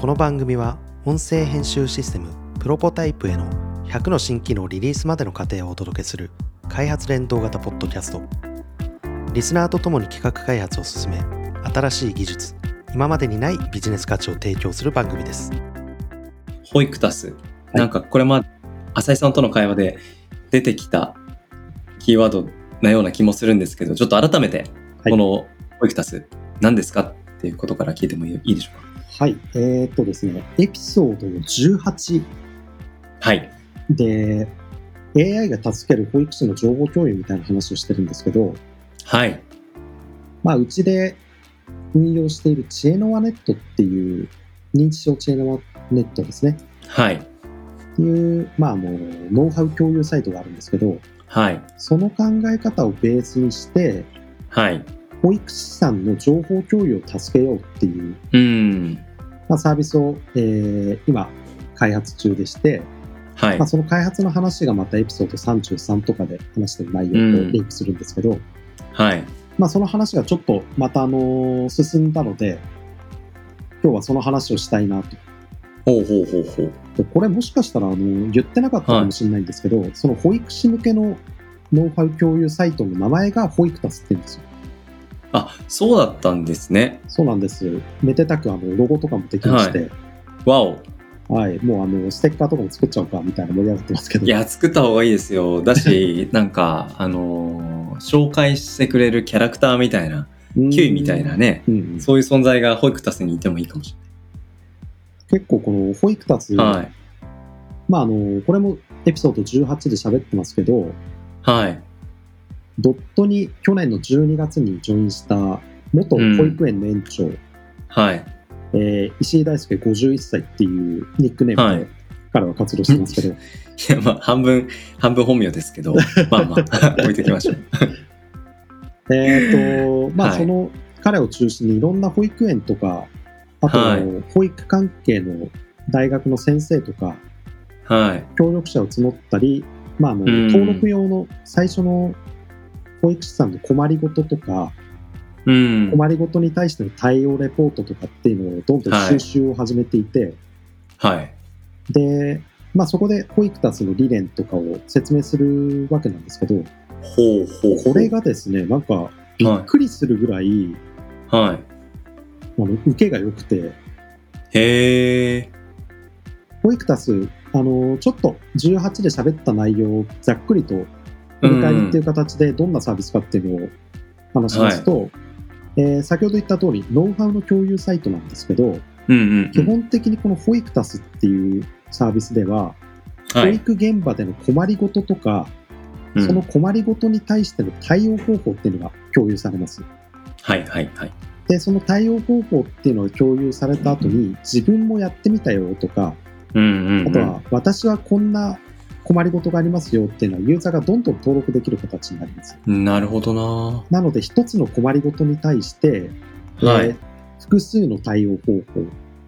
この番組は音声編集システムプロポタイプへの100の新機能リリースまでの過程をお届けする開発連動型ポッドキャスト。リスナーとともに企画開発を進め新しい技術今までにないビジネス価値を提供する番組です。ホイクタス。なんかこれま、浅井さんとの会話で出てきたキーワードなような気もするんですけど、ちょっと改めて、はい。このホイクタス、何ですかっていうことから聞いてもいいいいでしょうはい、えーっとですね、エピソード18かはい。で AI が助ける保育士の情報共有みたいな話をしてるんですけど、はい。まあ、うちで運用している知恵の輪ネットっていう認知症知恵の輪ネットですね。はい。っていう、まあ、あのノウハウ共有サイトがあるんですけど、はい。その考え方をベースにして、はい。保育士さんの情報共有を助けようっていう、うーん。まあ、サービスを、えー今開発中でして、はいまあ、。その開発の話がまたエピソード33とかで話してる内容とリンクするんですけど、はい。まあ、その話がちょっとまたあの進んだので今日はその話をしたいなとほうほうほうほう。でこれもしかしたらあの言ってなかったかもしれないんですけど、その保育士向けのノウハウ共有サイトの名前が保育タスって言うんですよあ、そうだったんですね。そうなんですめでたくあのロゴとかもできまして、わお。はいもうあのステッカーとかも作っちゃおうかみたいな盛り上がってますけどいや、作った方がいいですよ。だし、なんか、あのー紹介してくれるキャラクターみたいな、うんキュイみたいなね、うんうんそういう存在がホイクタスにいてもいいかもし結構この保育タス、れない。はい。まああのこれもエピソード18で喋ってますけどはい。ドットに去年の12月にジョインした元保育園の園長、はい。えー石井大輔51歳っていうニックネームで彼は活動してますけど、いや、まあ、半分、半分本名ですけど、まあまあ、置いておきましょう。えっと、まあ、はい。その彼を中心にいろんな保育園とか、あと、はい。保育関係の大学の先生とか、はい。協力者を募ったり、まあ、あのうん。登録用の最初の保育士さんの困りごととか、うん。困りごとに対しての対応レポートとかっていうのをどんどん収集を始めていて、はい。で、まあ、そこで保育タスの理念とかを説明するわけなんですけど、ほうほうほう。これがですね、なんかびっくりするぐらい、はい。あの受けが良くて、へえ。保育タス、あのちょっと18で喋った内容をざっくりと振り返りっていう形でどんなサービスかっていうのを話しますと、えー先ほど言った通り、ノウハウの共有サイトなんですけど、うんうんうん。基本的にこの保育タスっていうサービスでは、はい。保育現場での困りごととか、うんその困りごとに対しての対応方法っていうのが共有されます。はいはいはい。で、その対応方法っていうのを共有された後に、自分もやってみたよとか、うんうん、うん。あとは私はこんな困りごとがありますよっていうのはユーザーがどんどん登録できる形になります。なるほどななので一つの困りごとに対して、はいえー複数の対応方法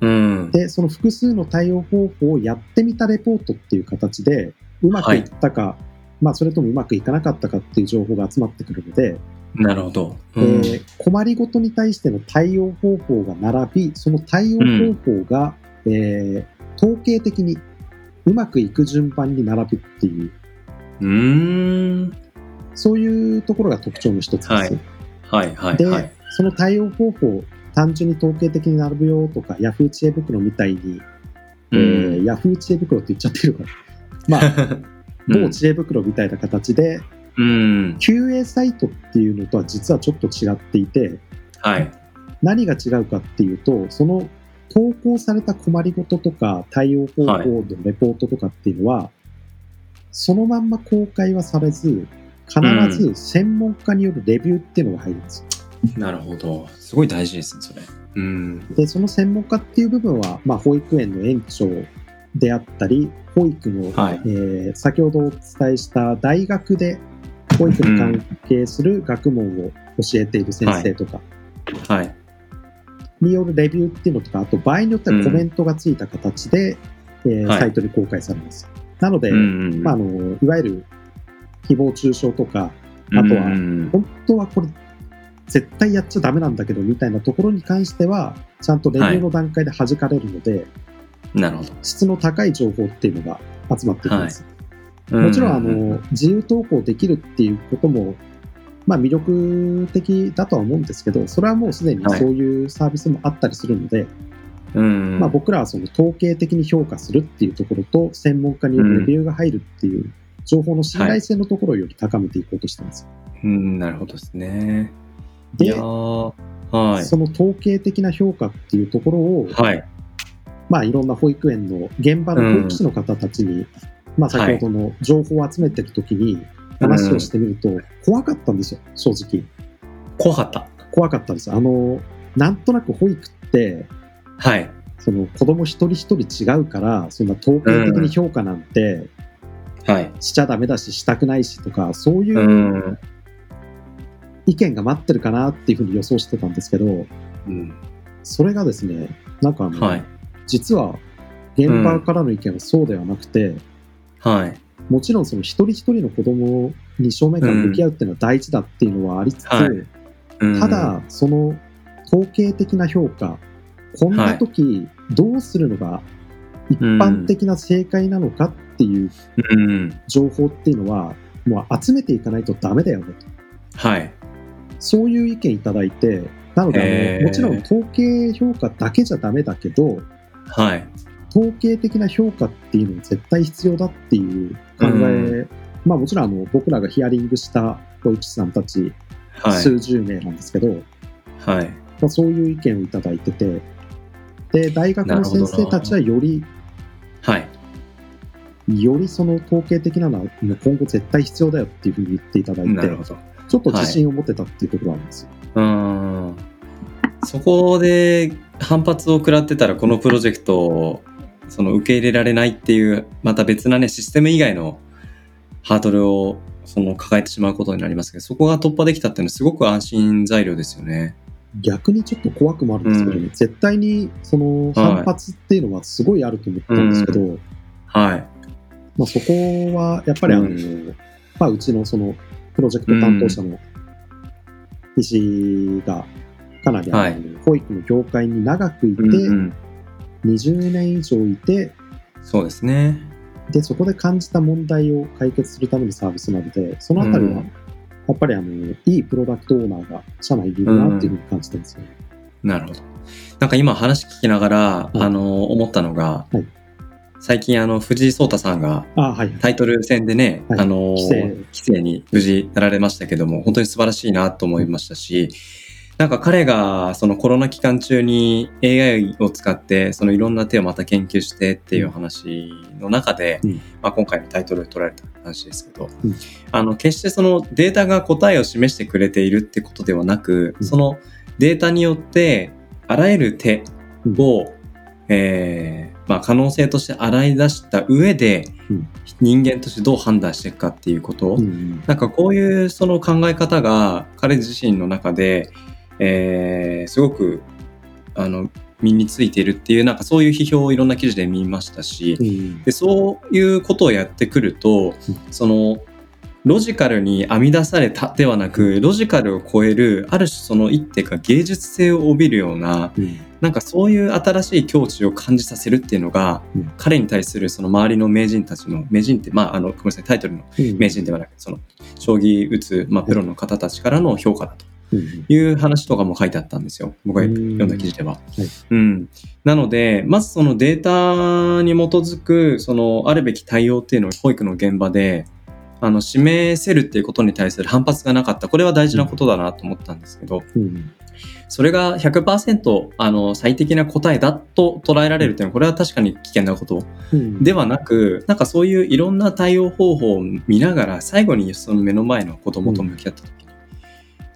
うん。でその複数の対応方法をやってみたレポートっていう形でうまくいったか、まあ、それともうまくいかなかったかっていう情報が集まってくるので、なるほど。うん。えー困りごとに対しての対応方法が並びその対応方法が、えー統計的にうまくいく順番に並ぶっていううーん。そういうところが特徴の一つです。はいはいはいで、はい。その対応方法単純に統計的に並ぶよとか Yahoo 知恵袋みたいに、えー、Yahoo 知恵袋って言っちゃってるからまあ 某知恵袋みたいな形で、うん。QA サイトっていうのとは実はちょっと違っていてはい。何が違うかっていうとその投稿された困りごととか対応方法のレポートとかっていうのは、そのまんま公開はされず必ず専門家によるレビューっていうのが入ります。なるほど。すごい大事ですね、それ。うん。でその専門家っていう部分は、まあ、保育園の園長であったり保育の、はいえー先ほどお伝えした大学で保育に関係する学問を教えている先生とかはい。によるレビューっていうのとかあと場合によってはコメントがついた形で、えーはいサイトに公開されます。なので、うんうん。まあ、あのいわゆる誹謗中傷とかあとはうん本当はこれ絶対やっちゃダメなんだけどみたいなところに関しては、ちゃんとレビューの段階で弾かれるので、なるほど。質の高い情報っていうのが集まってきます。ももちろん、あの、自由投稿できるっていうことも、まあ魅力的だとは思うんですけど、それはもうすでにはいそういうサービスもあったりするので、うん、まあ僕らはその統計的に評価するっていうところと、専門家によるレビューが入るっていう情報の信頼性のところをより高めていこうとしてます。うん、なるほどですね。いではい。その統計的な評価っていうところを、はい。まあいろんな保育園の現場の保育士の方たちに、まあ先ほどの情報を集めてるときに話をしてみると、怖かったんですよ、正直。怖かった。怖かったです。あの、なんとなく保育って、はい。その子供一人一人違うから、そんな統計的に評価なんてはい。しちゃダメだし、したくないしとか、そういううん意見が待ってるかなっていうふうに予想してたんですけど、うん。それがですね、なんかあの、はい。実は現場からの意見はそうではなくて、はい。もちろんその一人一人の子供に正面から向き合うっていうのは大事だっていうのはありつつ、はいうんた、だ、その統計的な評価、こんな時どうするのが一般的な正解なのかっていううん。情報っていうのは、もう集めていかないとダメだよねと。はい。そういう意見いただいて、なのであへーの、もちろん統計評価だけじゃダメだけど、はい。統計的な評価っていうのは絶対必要だっていう考え、まあもちろんあの僕らがヒアリングした保育士さんたちはい。数十名なんですけど、はい。まあ、そういう意見をいただいてて、で、大学の先生たちはより、はい。よりその統計的なのは今後絶対必要だよっていうふうに言っていただいて。ちょっと自信を持ってたっていうところがあるんですよ。うん。そこで反発を食らってたら、このプロジェクトをその受け入れられないっていう、また別なね、システム以外のハードルをその抱えてしまうことになりますけど、そこが突破できたっていうのはすごく安心材料ですよね。逆にちょっと怖くもあるんですけどね、う絶対にその反発っていうのはすごいあると思ったんですけど、はい。まあ、そこはやっぱりあの、うまあ、うちのそのプロジェクト担当者の石がかなりあの、はい保育の業界に長くいて、うんうん、20年以上いてそうですね。でそこで感じた問題を解決するためのサービスなのでそのあたりは、うん。やっぱりあのいいプロダクトオーナーが社内にいるなっていうふうに感じてますね。なるほど。なんか今話聞きながら、い。あの、思ったのが、はい。最近あの、藤井聡太さんがタイトル戦でね、はい。あの、規制に無事なられましたけども、本当に素晴らしいなと思いましたし、なんか彼がそのコロナ期間中に AI を使って、そのいろんな手をまた研究してっていう話の中で、うん。まあ、今回のタイトルで取られた話ですけど、うん。あの、決してそのデータが答えを示してくれているってことではなく、うん。そのデータによってあらゆる手を、えーまあ、可能性として洗い出した上で、うん。人間としてどう判断していくかっていうこと、うんうん。なんかこういうその考え方が彼自身の中で、えーすごくあの身についているっていうなんかそういう批評をいろんな記事で見ましたし、うん。でそういうことをやってくると、そのロジカルに編み出されたではなくロジカルを超えるある種その一手が芸術性を帯びるようなうん。なんかそういう新しい境地を感じさせるっていうのが、うん。彼に対するその周りの名人たちの名人ってまああのごめんなさいタイトルのうん。名人ではなくその将棋打つ、まあ、プロの方たちからの評価だと。うんいう話とかも書いてあったんですよ。僕がうん読んだ記事では。はい。うん、なのでまずそのデータに基づくそのあるべき対応っていうのを保育の現場であの示せるっていうことに対する反発がなかった。これは大事なことだなと思ったんですけど、うんそれが100%あの最適な答えだと捉えられるというのはこれは確かに危険なことうん。ではなくなんかそういういろんな対応方法を見ながら最後にその目の前の子供と向き合った時に、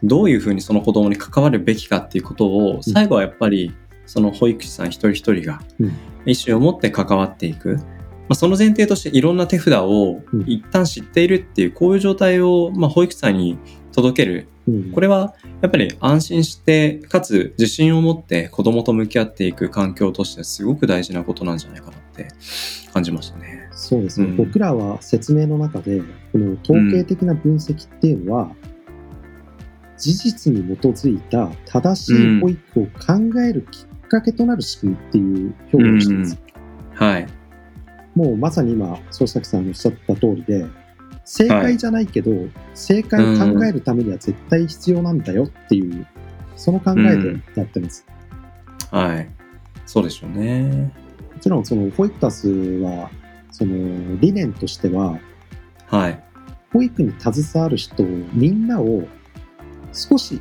どういうふうにその子供に関わるべきかっていうことを最後はやっぱりその保育士さん一人一人がうん。意思を持って関わっていく、まあ、その前提としていろんな手札をうん。一旦知っているっていうこういう状態をまあ保育士さんに届ける。うん。これはやっぱり安心してかつ自信を持って子供と向き合っていく環境としてすごく大事なことなんじゃないかなって感じましたね。そうですね、うん。僕らは説明の中で、この統計的な分析っていうのは、事実に基づいた正しい保育を考えるきっかけとなる仕組みっていう表現をしてます。はい。もうまさに今、曽崎さんのおっしゃった通りで、正解じゃないけど、正解を考えるためには絶対必要なんだよっていう、その考えでやってます。はい。そうでしょうね。もちろん、その、ホイクタスは、その、理念としては、はい。保育に携わる人を、みんなを少し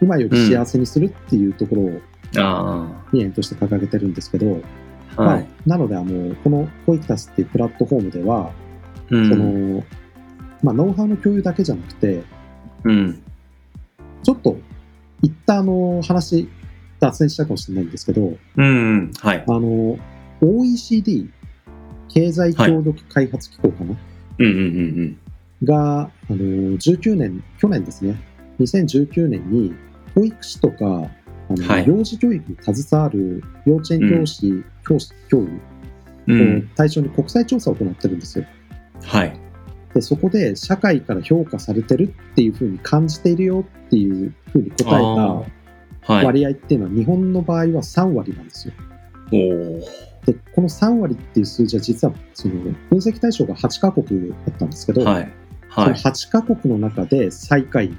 今より幸せにするっていうところをあ理念として掲げてるんですけど、あ。はい。まあ、なので、あの、このホイクタスっていうプラットフォームでは、うんその、まあ、ノウハウの共有だけじゃなくて、うん。ちょっと、一旦あの、話、脱線したかもしれないんですけど、うんうん。はい。あの、OECD、経済協力開発機構かな、うんうんうんが、あの、19年、去年ですね、2019年に、保育士とか、あのはい幼児教育に携わる幼稚園教師、教師、教諭うん。うをん。対象に国際調査を行ってるんですよ。はい。で、そこで社会から評価されてるっていうふうに感じているよっていうふうに答えあたはい。割合っていうのは日本の場合は3割なんですよ。で、この3割っていう数字は実はその分析対象が8カ国だったんですけど、はい。そのはい。8カ国の中で最下位。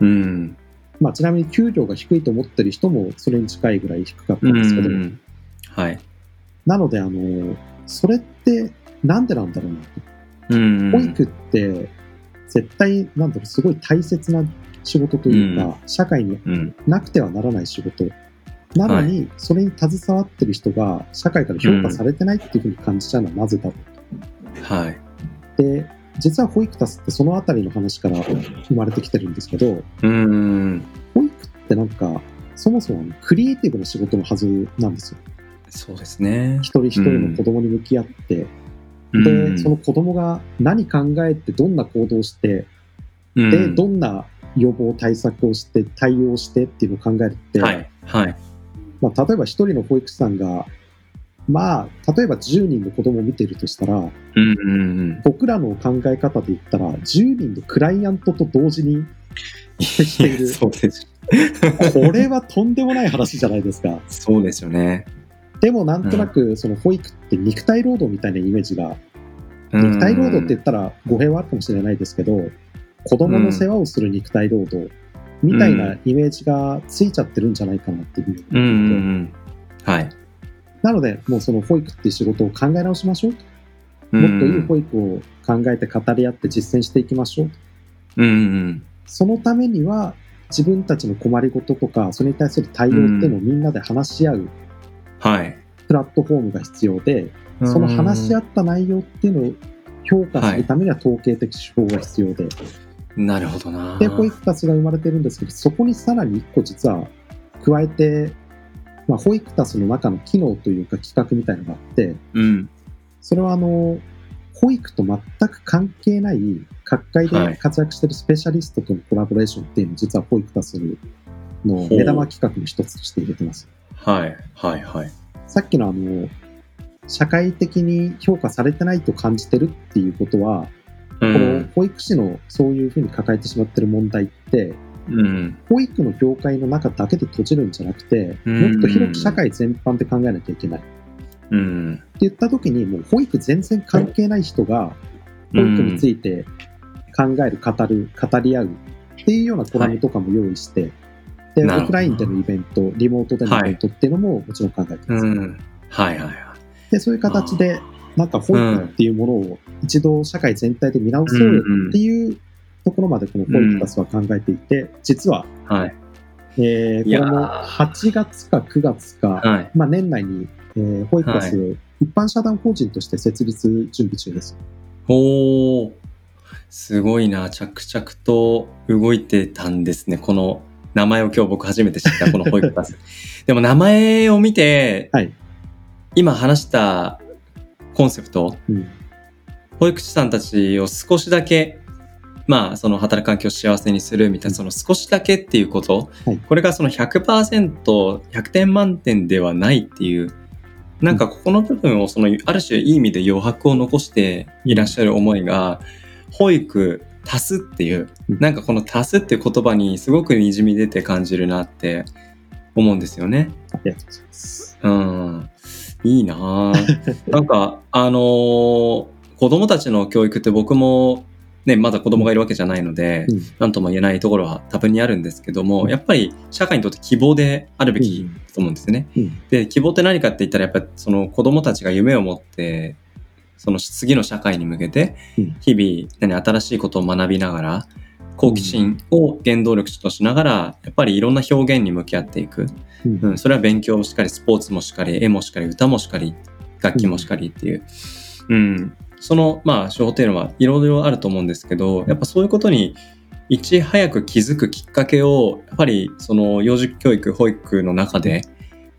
うん。まあちなみに給料が低いと思ってる人もそれに近いぐらい低かったんですけど、うんはい。なのであの、それってなんでなんだろうなと。うん。保育って絶対なんだろう、すごい大切な仕事というか、社会にうん。なくてはならない仕事。なのに、それに携わってる人が社会から評価されてないっていうふうに感じちゃうのはなぜだろはい。う。で、実は保育タスってそのあたりの話から生まれてきてるんですけど、うん。保育ってなんか、そもそもクリエイティブな仕事のはずなんですよ。そうですね。一人一人の子供に向き合って、うで、んその子供が何考えてどんな行動をして、うんで、どんな予防対策をして対応してっていうのを考えるって、はい。はい。まあ、例えば一人の保育士さんが、まあ、例えば10人の子供を見ているとしたら、うんうん僕らの考え方で言ったら、10人のクライアントと同時に接していうん。る。そうです。これはとんでもない話じゃないですか。そうですよね。でもなんとなく、その保育って肉体労働みたいなイメージが、うん肉体労働って言ったら語弊はあるかもしれないですけど、子供の世話をする肉体労働みたいなイメージがついちゃってるんじゃないかなっていうふうにうんうん思って。はい。なので、もうその保育っていう仕事を考え直しましょうと。ももっといい保育を考えて語り合って実践していきましょう。うんうんそのためには自分たちの困りごととか、それに対する対応っていうのをみんなで話し合うはい。プラットフォームが必要で、その話し合った内容っていうのを評価するためには統計的手法が必要で、なるほどな。で、保育タスが生まれてるんですけど、そこにさらに一個実は加えて、まあ、保育タスの中の機能というか企画みたいなのがあって、うん。それはあの、保育と全く関係ない各界で活躍しているスペシャリストとのコラボレーションっていうのを実は保育タスの目玉企画の一つとして入れてます。はい。はい。はい。さっきのあの、社会的に評価されてないと感じてるっていうことは、うこのん。保育士のそういうふうに抱えてしまってる問題って、うん。保育の業界の中だけで閉じるんじゃなくて、うんもっと広く社会全般で考えなきゃいけない。ってうん。言った時に、もう保育全然関係ない人が、保育について考える、語る、語り合うっていうようなコラムとかも用意して、で、オフラインでのイベント、リモートでのイベントっていうのももちろん考えてます。うん。はい。はい。はい。で、そういう形で、なんか保育っていうものを一度社会全体で見直そうよっていうところまでこの保育タスは考えていて、実は、はい。えー、これも8月か9月か、はい。まあ年内に、えー、保育タス、一般社団法人として設立準備中です。おー。すごいな。着々と動いてたんですね。この名前を今日僕初めて知った、この保育バス。でも名前を見て、はい。今話したコンセプト、うん。保育士さんたちを少しだけ、まあ、その働く環境を幸せにするみたいな、その少しだけっていうこと、はいこれがその100%、100点満点ではないっていう、なんかここの部分をその、ある種いい意味で余白を残していらっしゃる思いが、保育足すっていううんなんかこの足すっていう言葉にすごくにじみ出て感じるなって思うんですよね。ありがとうございます。うん。いいなぁなんか、あのー子供たちの教育って僕も、ね、まだ子供がいるわけじゃないので、うんなんとも言えないところは多分にあるんですけども、やっぱり社会にとって希望であるべきと思うんですね。うんで、希望って何かって言ったら、やっぱりその子供たちが夢を持って、その次の社会に向けてうん、日々、何、新しいことを学びながら、好奇心を原動力としながら、やっぱりいろんな表現に向き合っていく。うんうん、それは勉強もしっかり、スポーツもしっかり、絵もしっかり、歌もしっかり、楽器もしっかりっていう。うん。その、まあ、手法っていうのはいろいろあると思うんですけど、やっぱそういうことに、いち早く気づくきっかけを、やっぱり、その、幼児教育、保育の中で、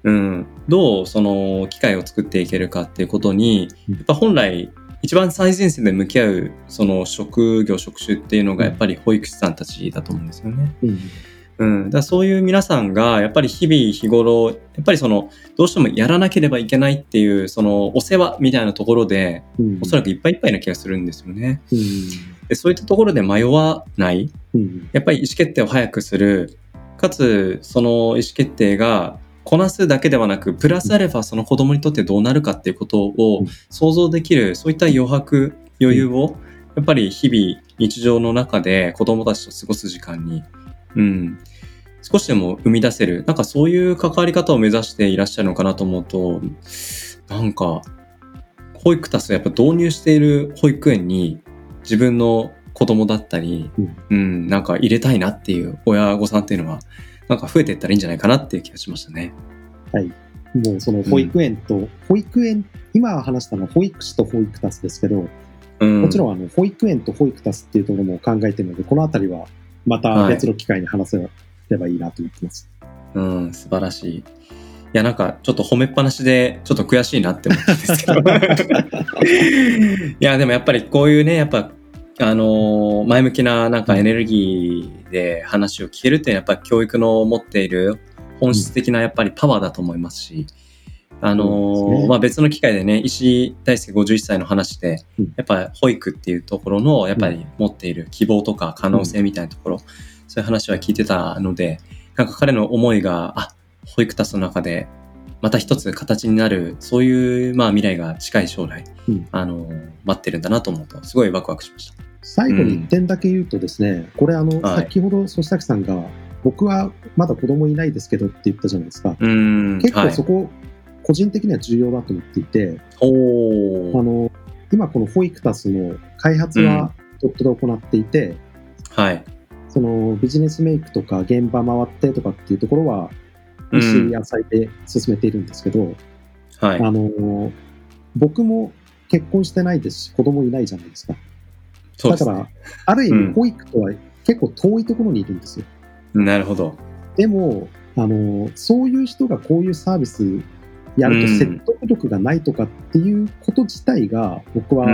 うん、どうその機会を作っていけるかっていうことに、うん。やっぱ本来、一番最前線で向き合う、その職業、職種っていうのが、やっぱり保育士さんたちだと思うんですよね。うんうん、だそういう皆さんがやっぱり日々日頃やっぱりそのどうしてもやらなければいけないっていうそのお世話みたいなところでうん。おそらくいっぱいいっぱいな気がするんですよね。うん。でそういったところで迷わない。うん。やっぱり意思決定を早くする。かつその意思決定がこなすだけではなくプラスアルファその子供にとってどうなるかっていうことをうん。想像できるそういった余白余裕をやっぱり日々日常の中で子供たちと過ごす時間に、うん、少しでも生み出せる。なんかそういう関わり方を目指していらっしゃるのかなと思うとなんか保育タスをやっぱ導入している保育園に自分の子供だったり、うん。うん、なんか入れたいなっていう親御さんっていうのはなんか増えていったらいいんじゃないかなっていう気がしましたね。もうその保育園と、保育園、今話したのは保育士と保育タスですけど、うん、もちろんあの保育園と保育タスっていうところも考えてるので、このあたりはまた別の機会に話せればいいなと思ってます。うん、素晴らしい。いや、なんか、ちょっと褒めっぱなしで、ちょっと悔しいなって思ったんですけど。いや、でもやっぱりこういうね、やっぱ、あのー前向きななんかエネルギーで話を聞けるっていうのは、やっぱり教育の持っている本質的なやっぱりパワーだと思いますし、あのーね。まあ別の機会でね、石井大輔51歳の話でうん、やっぱり保育っていうところの、やっぱり持っている希望とか可能性みたいなところ、そういう話は聞いてたので、なんか彼の思いが、あ、保育タスの中で、また一つ形になる、そういう、まあ未来が近い将来、うん。あの、待ってるんだなと思うと、すごいワクワクしました。最後に一点だけ言うとですね、これあの、はい。先ほど曽崎さんが、僕はまだ子供いないですけどって言ったじゃないですか。うーん。結構はい。そこ、個人的には重要だと思っていて、おあー。の、今この保育タスの開発はドットで行っていて、はい。そのビジネスメイクとか現場回ってとかっていうところは、うん石野菜で進めているんですけど、はい。あの、僕も結婚してないですし、子供いないじゃないですか。すねだから、ある意うん味保育とは結構遠いところにいるんですよ。なるほど。でも、あの、そういう人がこういうサービスやるとうん説得力がないとかっていうこと自体が僕は。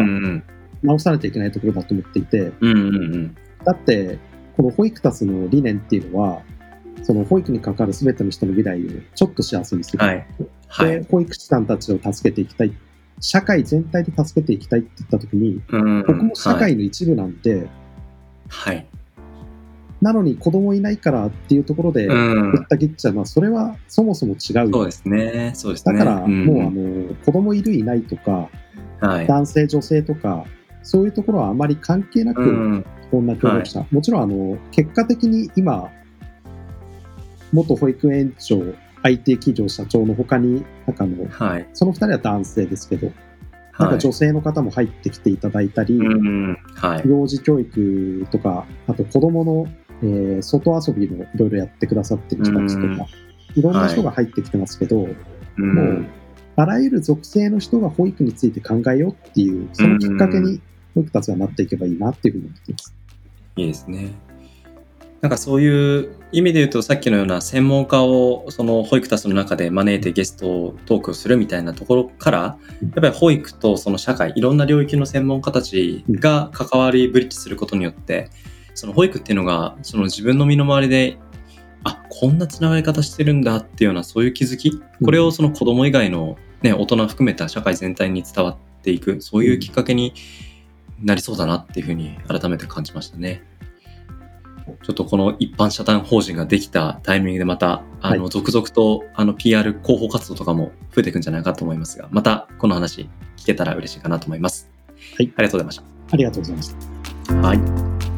直さなきゃいけないところだと思っていて。だって、この保育タスの理念っていうのは、その保育に関わる全ての人の未来をちょっと幸せにする。はい。はい。で、保育士さんたちを助けていきたい。社会全体で助けていきたいって言ったときに、うん僕も社はい。会の一部なんで、はい。なのに子供いないからっていうところで、うぶんっ。た切っちゃうのは、それはそもそも違う。そうですね。そうですね。だから、んもうあの、子供いるいないとか、はい。男性女性とか、そういうところはあまり関係なく、うん。こんな協力者、もちろんあの、結果的に今、元保育園長、IT 企業社長の他に、なんかあの、はい。その二人は男性ですけど、なんはい。か女性の方も入ってきていただいたり、うん。はい。幼児教育とか、あと子供の、えー外遊びもいろいろやってくださってる人たちとうん。か、いろんな人が入ってきてますけど、うんもう、あらゆる属性の人が保育について考えようっていう、そのきっかけに保育たちがなっていけばいいなっていうふうに思っています。いいですね。なんかそういう意味で言うとさっきのような専門家をその保育タスの中で招いてゲストトークをするみたいなところからやっぱり保育とその社会いろんな領域の専門家たちが関わりブリッジすることによってその保育っていうのがその自分の身の回りであこんなつながり方してるんだっていうようなそういう気づきこれをその子供以外の、ね、大人含めた社会全体に伝わっていくそういうきっかけになりそうだなっていうふうに改めて感じましたね。ちょっとこの一般社団法人ができたタイミングでまた、あの、は続々と、あの、PR 広報活動とかも増えていくんじゃないかと思いますが、またこの話聞けたら嬉しいかなと思います。はいありがとうございましありがとうございました。た。はい。